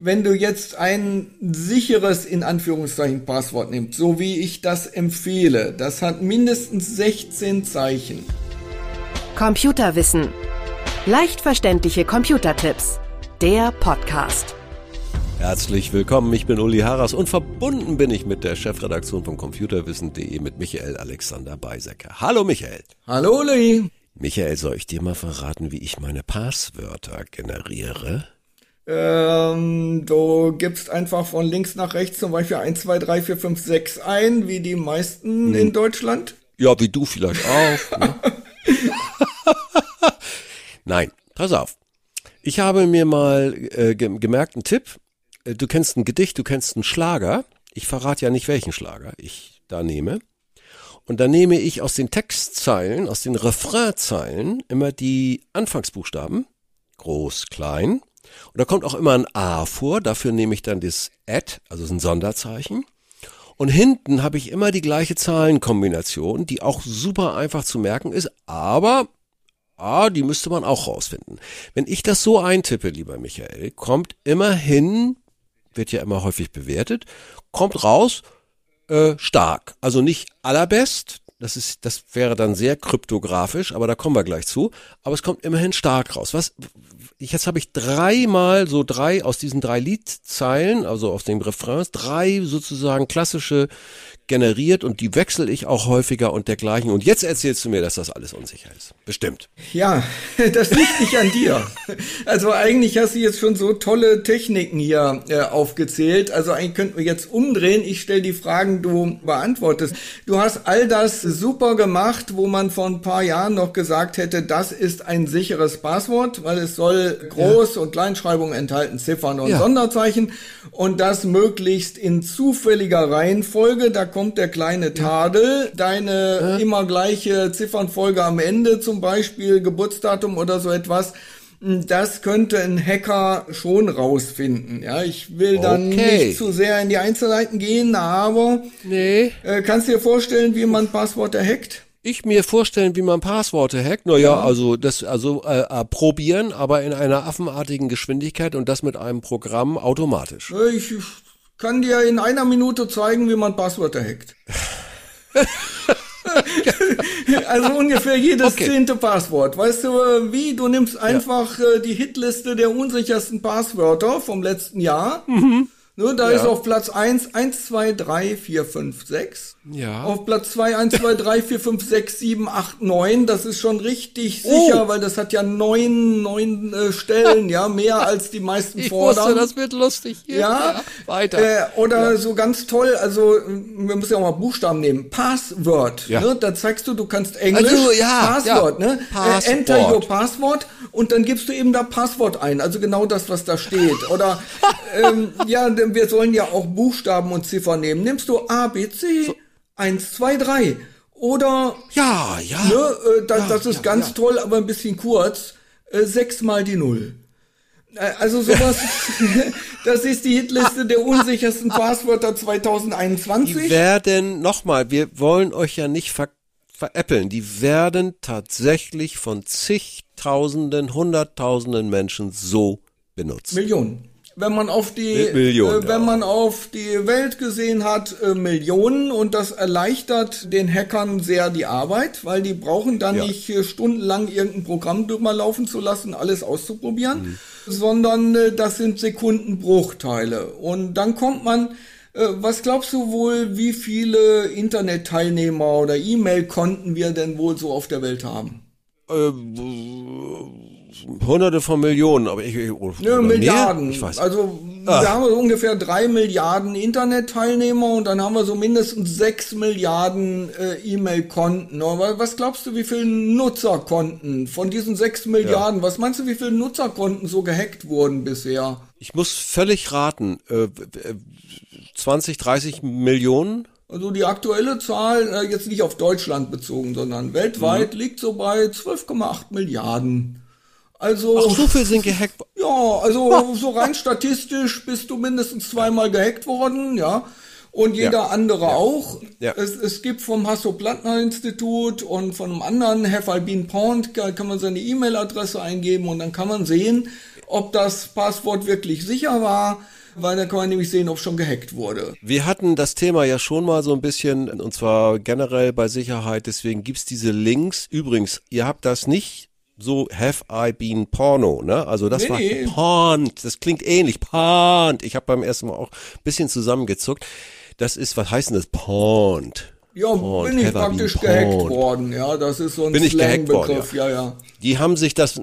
Wenn du jetzt ein sicheres in Anführungszeichen Passwort nimmst, so wie ich das empfehle, das hat mindestens 16 Zeichen. Computerwissen. Leicht verständliche Computertipps. Der Podcast. Herzlich willkommen, ich bin Uli Harras und verbunden bin ich mit der Chefredaktion von Computerwissen.de mit Michael Alexander Beisecker. Hallo Michael. Hallo Uli. Michael, soll ich dir mal verraten, wie ich meine Passwörter generiere? Ähm, du gibst einfach von links nach rechts zum Beispiel 1, 2, 3, 4, 5, 6 ein, wie die meisten hm. in Deutschland. Ja, wie du vielleicht auch. Ne? Nein, pass auf. Ich habe mir mal äh, gemerkt, einen Tipp. Äh, du kennst ein Gedicht, du kennst einen Schlager. Ich verrate ja nicht, welchen Schlager ich da nehme. Und dann nehme ich aus den Textzeilen, aus den Refrainzeilen immer die Anfangsbuchstaben, groß, klein, und da kommt auch immer ein A vor, dafür nehme ich dann das Add, also ein Sonderzeichen. Und hinten habe ich immer die gleiche Zahlenkombination, die auch super einfach zu merken ist, aber ah, die müsste man auch rausfinden. Wenn ich das so eintippe, lieber Michael, kommt immerhin, wird ja immer häufig bewertet, kommt raus äh, stark. Also nicht allerbest, das ist, das wäre dann sehr kryptografisch, aber da kommen wir gleich zu. Aber es kommt immerhin stark raus. Was, jetzt habe ich dreimal so drei aus diesen drei Liedzeilen, also aus den Refrains, drei sozusagen klassische generiert und die wechsle ich auch häufiger und dergleichen. Und jetzt erzählst du mir, dass das alles unsicher ist. Bestimmt. Ja, das liegt nicht an dir. Also eigentlich hast du jetzt schon so tolle Techniken hier äh, aufgezählt. Also eigentlich könnten wir jetzt umdrehen. Ich stelle die Fragen, du beantwortest. Du hast all das super gemacht, wo man vor ein paar Jahren noch gesagt hätte, das ist ein sicheres Passwort, weil es soll Groß- ja. und Kleinschreibung enthalten, Ziffern und ja. Sonderzeichen und das möglichst in zufälliger Reihenfolge. Da kommt der kleine Tadel, deine ja. immer gleiche Ziffernfolge am Ende, zum Beispiel Geburtsdatum oder so etwas. Das könnte ein Hacker schon rausfinden. Ja, ich will dann okay. nicht zu sehr in die Einzelheiten gehen, aber nee. äh, kannst du dir vorstellen, wie man Passworte hackt? ich mir vorstellen, wie man Passworte hackt? Naja, ja. also das, also äh, probieren, aber in einer affenartigen Geschwindigkeit und das mit einem Programm automatisch. Ich kann dir in einer Minute zeigen, wie man Passwörter hackt. also ungefähr jedes okay. zehnte Passwort. Weißt du äh, wie? Du nimmst einfach ja. Äh, die Hitliste der unsichersten Passwörter vom letzten Jahr. Mhm. Ne, da ja. ist auf Platz 1 1, 2, 3, 4, 5, 6. Ja. Auf Platz 2 1, 2, 3, 4, 5, 6, 7, 8, 9. Das ist schon richtig oh. sicher, weil das hat ja neun, neun äh, Stellen, ja, mehr als die meisten ich fordern. Wusste, das wird lustig. Ja, ja weiter. Äh, oder ja. so ganz toll, also wir müssen ja auch mal Buchstaben nehmen. Password. Ja. Ne, da zeigst du, du kannst Englisch. Also, ja, Passwort, ne? Passwort. Äh, enter your Passwort und dann gibst du eben da Passwort ein. Also genau das, was da steht. Oder ähm, ja, wir sollen ja auch Buchstaben und Ziffern nehmen. Nimmst du A, B, C, so. 1, 2, 3. Oder. Ja, ja. Ne, äh, das, ja, das ist ja, ganz ja. toll, aber ein bisschen kurz. Äh, sechs mal die Null. Äh, also sowas, das ist die Hitliste der unsichersten Passwörter 2021. Die werden, nochmal, wir wollen euch ja nicht ver veräppeln, die werden tatsächlich von zigtausenden, hunderttausenden Menschen so benutzt. Millionen wenn man auf die Millionen, äh, wenn ja. man auf die Welt gesehen hat, äh, Millionen und das erleichtert den Hackern sehr die Arbeit, weil die brauchen dann ja. nicht äh, stundenlang irgendein Programm drüber laufen zu lassen, alles auszuprobieren, mhm. sondern äh, das sind Sekundenbruchteile und dann kommt man äh, was glaubst du wohl, wie viele Internetteilnehmer oder E-Mail-Konten wir denn wohl so auf der Welt haben? Hunderte von Millionen, aber ich, ich ja, Milliarden. Ich weiß. Also Ach. wir haben so ungefähr drei Milliarden Internetteilnehmer und dann haben wir so mindestens sechs Milliarden äh, E-Mail-Konten. Aber was glaubst du, wie viele Nutzerkonten von diesen sechs Milliarden? Ja. Was meinst du, wie viele Nutzerkonten so gehackt wurden bisher? Ich muss völlig raten. Äh, 20, 30 Millionen? Also die aktuelle Zahl, äh, jetzt nicht auf Deutschland bezogen, sondern weltweit, mhm. liegt so bei 12,8 Milliarden. Also. Ach, so viel sind gehackt. Ja, also so rein statistisch bist du mindestens zweimal gehackt worden, ja. Und jeder ja. andere ja. auch. Ja. Es, es gibt vom Hasso-Plattner-Institut und von einem anderen, Hefalbin Pond, kann man seine E-Mail-Adresse eingeben und dann kann man sehen, ob das Passwort wirklich sicher war, weil dann kann man nämlich sehen, ob schon gehackt wurde. Wir hatten das Thema ja schon mal so ein bisschen, und zwar generell bei Sicherheit, deswegen gibt's diese Links. Übrigens, ihr habt das nicht so have I been porno, ne? Also das Nee. war pornt, das klingt ähnlich, pornt. Ich habe beim ersten Mal auch ein bisschen zusammengezuckt. Das ist, was heißt denn das? Pornt. Ja, Pornt, bin ich praktisch gehackt porned. worden. Ja, das ist so ein Bin ich gehackt worden, Slangbegriff. Ja, ja. Die haben sich das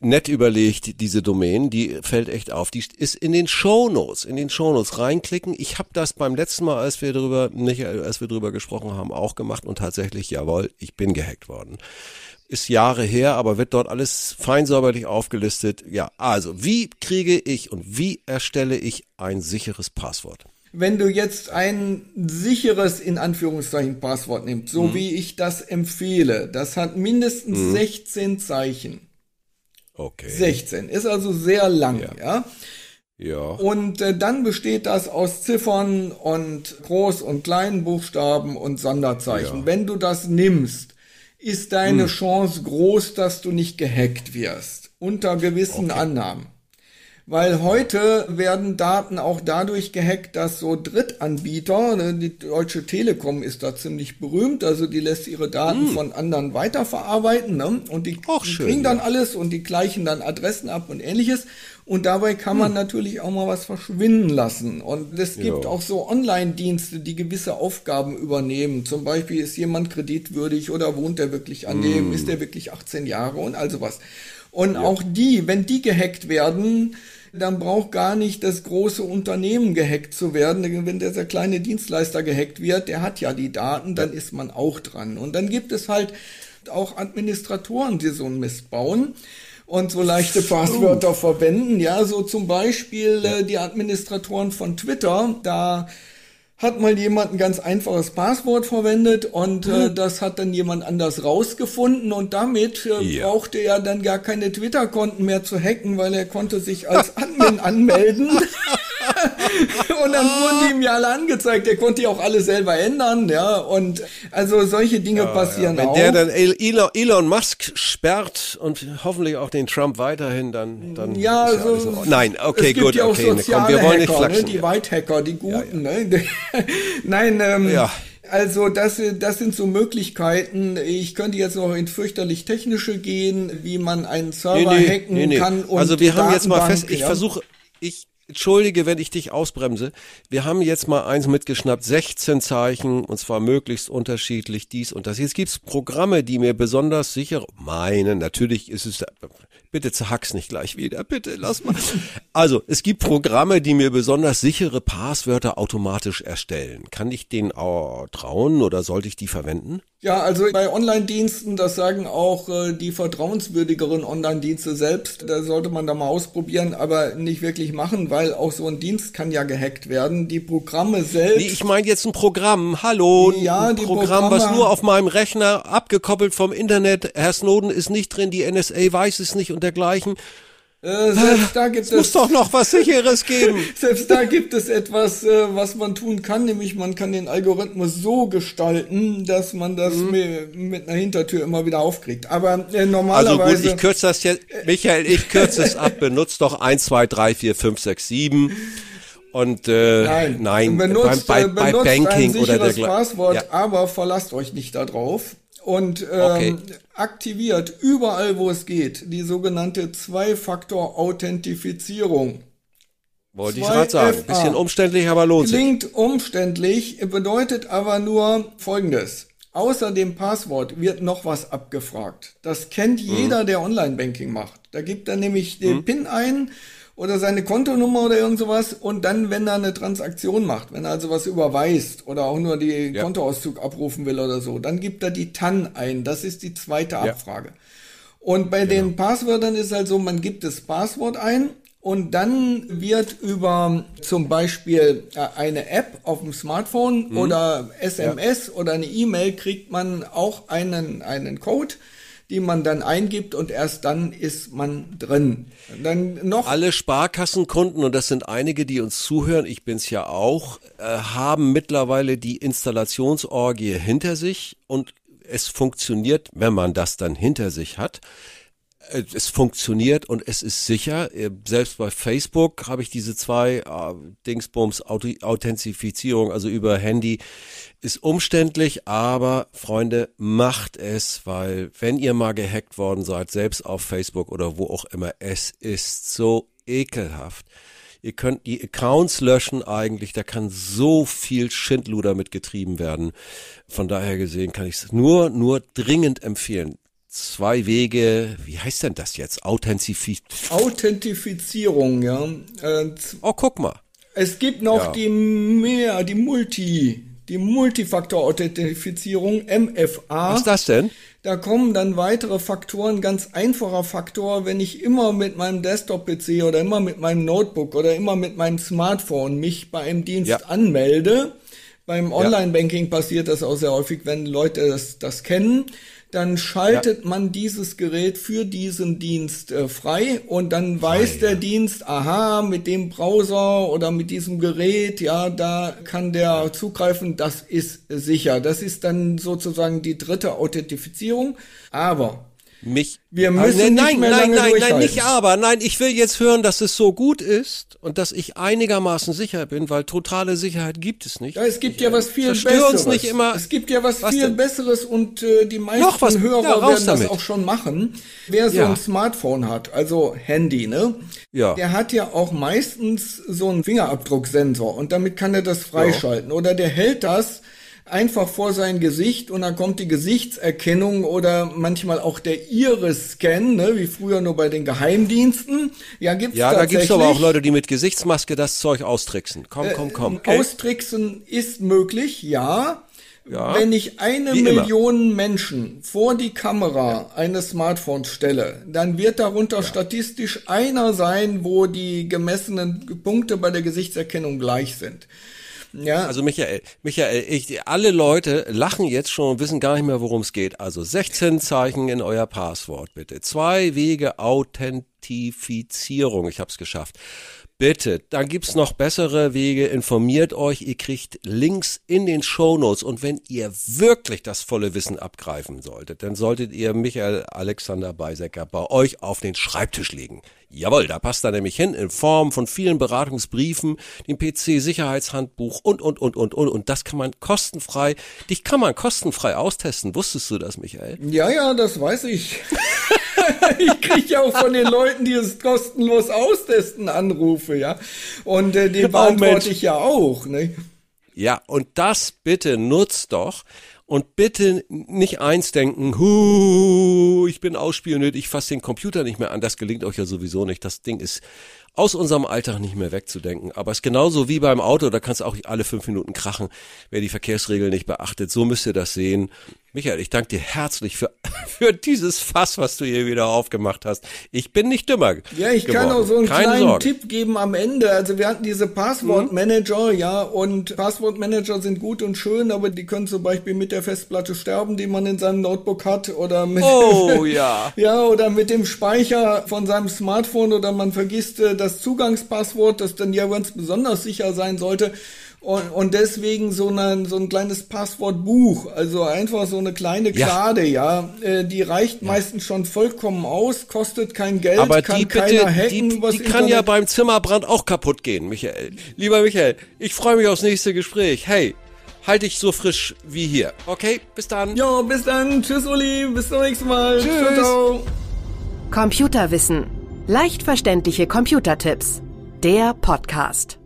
nett überlegt, diese Domain, die fällt echt auf. Die ist in den Shownotes, in den Shownotes reinklicken. Ich habe das beim letzten Mal, als wir drüber, nicht, als wir drüber gesprochen haben, auch gemacht und tatsächlich, jawohl, ich bin gehackt worden. Ist Jahre her, aber wird dort alles fein säuberlich aufgelistet. Ja, also, wie kriege ich und wie erstelle ich ein sicheres Passwort? Wenn du jetzt ein sicheres, in Anführungszeichen, Passwort nimmst, so wie ich das empfehle, das hat mindestens 16 Zeichen. Okay. 16. Ist also sehr lang, ja. Ja. Und äh, dann besteht das aus Ziffern und Groß- und kleinen Buchstaben und Sonderzeichen. Ja. Wenn du das nimmst, ist deine Chance groß, dass du nicht gehackt wirst. Unter gewissen Annahmen. Weil heute werden Daten auch dadurch gehackt, dass so Drittanbieter, ne, die Deutsche Telekom ist da ziemlich berühmt, also die lässt ihre Daten von anderen weiterverarbeiten ne? und die, Auch die schön, kriegen dann ja. alles und die gleichen dann Adressen ab und ähnliches. Und dabei kann man natürlich auch mal was verschwinden lassen. Und es gibt Ja. auch so Online-Dienste, die gewisse Aufgaben übernehmen. Zum Beispiel ist jemand kreditwürdig oder wohnt er wirklich an dem, ist er wirklich 18 Jahre und all sowas. Und auch die, wenn die gehackt werden, dann braucht gar nicht das große Unternehmen gehackt zu werden. Wenn dieser kleine Dienstleister gehackt wird, der hat ja die Daten, dann ist man auch dran. Und dann gibt es halt auch Administratoren, die so einen Mist bauen und so leichte Passwörter verwenden. Ja, so zum Beispiel äh, die Administratoren von Twitter, da hat mal jemand ein ganz einfaches Passwort verwendet und äh, das hat dann jemand anders rausgefunden und damit äh, Ja. brauchte er dann gar keine Twitter-Konten mehr zu hacken, weil er konnte sich als Admin anmelden. und dann wurden die ihm ja alle angezeigt. Er konnte die auch alle selber ändern, ja. Und also solche Dinge passieren Wenn auch. der dann El- Elon, Elon Musk sperrt und hoffentlich auch den Trump weiterhin, dann, dann Ja, ist also, alles in Ordnung. Nein, okay, es gibt gut, ja auch okay, ne, soziale komm, wir wollen nicht Hacker, ne? flachsen. die White-Hacker, die Guten. Ne? Nein, ähm, Ja. also das, das sind so Möglichkeiten. Ich könnte jetzt noch in fürchterlich technische gehen, wie man einen Server hacken kann. Und also wir haben jetzt mal fest, ich ja. versuche, ich entschuldige, wenn ich dich ausbremse. Wir haben jetzt mal eins mitgeschnappt, 16 Zeichen und zwar möglichst unterschiedlich dies und das. Jetzt gibt's Programme, die mir besonders sicher meinen. Natürlich ist es bitte zerhack's nicht gleich wieder, bitte lass mal. Also es gibt Programme, die mir besonders sichere Passwörter automatisch erstellen. Kann ich denen auch trauen oder sollte ich die verwenden? Ja, also bei Online-Diensten, das sagen auch äh, die vertrauenswürdigeren Online-Dienste selbst, da sollte man da mal ausprobieren, aber nicht wirklich machen, weil auch so ein Dienst kann ja gehackt werden. Die Programme selbst. Nee, ich meine jetzt ein Programm. Hallo, Ja, ein Programm, was Programme- nur auf meinem Rechner abgekoppelt vom Internet. Herr Snowden ist nicht drin, die NSA weiß es nicht und dergleichen. Äh, selbst da gibt Es muss es doch noch was Sicheres geben. Selbst da gibt es etwas, äh, was man tun kann, nämlich man kann den Algorithmus so gestalten, dass man das Mhm. mi- mit einer Hintertür immer wieder aufkriegt. Aber äh, Also normalerweise. gut, ich kürze das jetzt, Michael, ich kürze es ab, benutzt doch 1, 2, 3, 4, 5, 6, 7 und äh, Nein, nein benutzt, bei, äh, bei, bei benutzt ein Banking oder sicheres dergleichen. Passwort, Ja. aber verlasst euch nicht darauf. Und ähm, Okay. aktiviert überall, wo es geht, die sogenannte Zwei-Faktor-Authentifizierung. Wollte ich gerade sagen. Bisschen umständlich, aber lohnt sich. Klingt umständlich, bedeutet aber nur Folgendes. Außer dem Passwort wird noch was abgefragt. Das kennt Mhm. jeder, der Online-Banking macht. Da gibt er nämlich den PIN ein oder seine Kontonummer oder irgend sowas und dann, wenn er eine Transaktion macht, wenn er also was überweist oder auch nur die Ja. Kontoauszug abrufen will oder so, dann gibt er die TAN ein. Das ist die zweite Ja. Abfrage. Und bei den Passwörtern ist halt so, man gibt das Passwort ein und dann wird über zum Beispiel äh, eine App auf dem Smartphone oder SMS oder eine E-Mail kriegt man auch einen, einen Code, den man dann eingibt und erst dann ist man drin. Dann noch Alle Sparkassenkunden, und das sind einige, die uns zuhören, ich bin's ja auch, äh, haben mittlerweile die Installationsorgie hinter sich und es funktioniert, wenn man das dann hinter sich hat. Äh, es funktioniert und es ist sicher. Äh, selbst bei Facebook habe ich diese zwei äh, Dingsbums Authentifizierung, also über Handy, ist umständlich, aber Freunde, macht es, weil wenn ihr mal gehackt worden seid, selbst auf Facebook oder wo auch immer, es ist so ekelhaft. Ihr könnt die Accounts löschen eigentlich, da kann so viel Schindluder mitgetrieben werden. Von daher gesehen kann ich es nur, nur dringend empfehlen zwei Wege, wie heißt denn das jetzt? Authentifiz Authentifizierung, ja. Äh, oh, guck mal. Es gibt noch ja. die mehr, die Multi, die Multifaktor-Authentifizierung, MFA. Was ist das denn? Da kommen dann weitere Faktoren, ganz einfacher Faktor, wenn ich immer mit meinem Desktop-PC oder immer mit meinem Notebook oder immer mit meinem Smartphone mich bei einem Dienst ja. anmelde. Beim Online-Banking passiert das auch sehr häufig, wenn Leute das, das kennen dann schaltet ja. man dieses Gerät für diesen Dienst äh, frei und dann weiß der ja. Dienst, aha, mit dem Browser oder mit diesem Gerät, ja, da kann der zugreifen, das ist sicher. Das ist dann sozusagen die dritte Authentifizierung. Aber mich. Wir müssen nein, nicht mehr nein, nein, nein, nicht aber. Nein, ich will jetzt hören, dass es so gut ist und dass ich einigermaßen sicher bin, weil totale Sicherheit gibt es nicht. Ja, es gibt ich, ja was viel Besseres. Uns nicht immer. Es gibt ja was, was viel denn? Besseres und äh, die meisten Noch was, Hörer ja, werden damit. das auch schon machen. Wer so ja. ein Smartphone hat, also Handy, ne? Ja. Der hat ja auch meistens so einen Fingerabdrucksensor und damit kann er das freischalten. Ja. Oder der hält das einfach vor sein Gesicht und dann kommt die Gesichtserkennung oder manchmal auch der Iris-Scan, ne, wie früher nur bei den Geheimdiensten. Ja, gibt's ja da gibt's aber auch Leute, die mit Gesichtsmaske das Zeug austricksen. Komm, komm, komm. Äh, austricksen ist möglich, ja. Ja, Wenn ich eine Million immer. Menschen vor die Kamera ja. eines Smartphones stelle, dann wird darunter ja. statistisch einer sein, wo die gemessenen Punkte bei der Gesichtserkennung gleich sind. Ja. Also Michael, Michael, ich, alle Leute lachen jetzt schon und wissen gar nicht mehr, worum es geht. Also 16 Zeichen in euer Passwort bitte. Zwei Wege Authentifizierung. Ich habe es geschafft. Bitte, dann gibt's noch bessere Wege. Informiert euch. Ihr kriegt Links in den Show Notes. Und wenn ihr wirklich das volle Wissen abgreifen solltet, dann solltet ihr Michael Alexander Beisecker bei euch auf den Schreibtisch legen. Jawohl, da passt er nämlich hin in Form von vielen Beratungsbriefen, dem PC-Sicherheitshandbuch und, und, und, und, und. Und das kann man kostenfrei, dich kann man kostenfrei austesten. Wusstest du das, Michael? Ja, ja, das weiß ich. ich kriege ja auch von den Leuten, die es kostenlos austesten, Anrufe, ja. Und äh, den beantworte ich ja auch, ne? Ja, und das bitte nutzt doch. Und bitte nicht eins denken, hu, ich bin ausspioniert, ich fasse den Computer nicht mehr an. Das gelingt euch ja sowieso nicht. Das Ding ist aus unserem Alltag nicht mehr wegzudenken. Aber es ist genauso wie beim Auto, da kannst du auch alle fünf Minuten krachen, wer die Verkehrsregeln nicht beachtet. So müsst ihr das sehen. Michael, ich danke dir herzlich für, für dieses Fass, was du hier wieder aufgemacht hast. Ich bin nicht dümmer. Ja, ich geworden. kann auch so einen Keine kleinen Sorge. Tipp geben am Ende. Also wir hatten diese Passwortmanager, mhm. ja, und Passwortmanager sind gut und schön, aber die können zum Beispiel mit der Festplatte sterben, die man in seinem Notebook hat, oder mit, oh, ja. ja, oder mit dem Speicher von seinem Smartphone, oder man vergisst äh, das Zugangspasswort, das dann ja ganz besonders sicher sein sollte. Und, und deswegen so, eine, so ein kleines Passwortbuch, also einfach so eine kleine Klade, ja, ja äh, die reicht ja. meistens schon vollkommen aus, kostet kein Geld, Aber kann die keiner hacken. Die, die kann ja beim Zimmerbrand auch kaputt gehen, Michael. Lieber Michael, ich freue mich aufs nächste Gespräch. Hey, halt dich so frisch wie hier. Okay, bis dann. Ja, bis dann. Tschüss, Uli. Bis zum nächsten Mal. Tschüss. Ciao, ciao. Computerwissen. Leicht verständliche Computertipps. Der Podcast.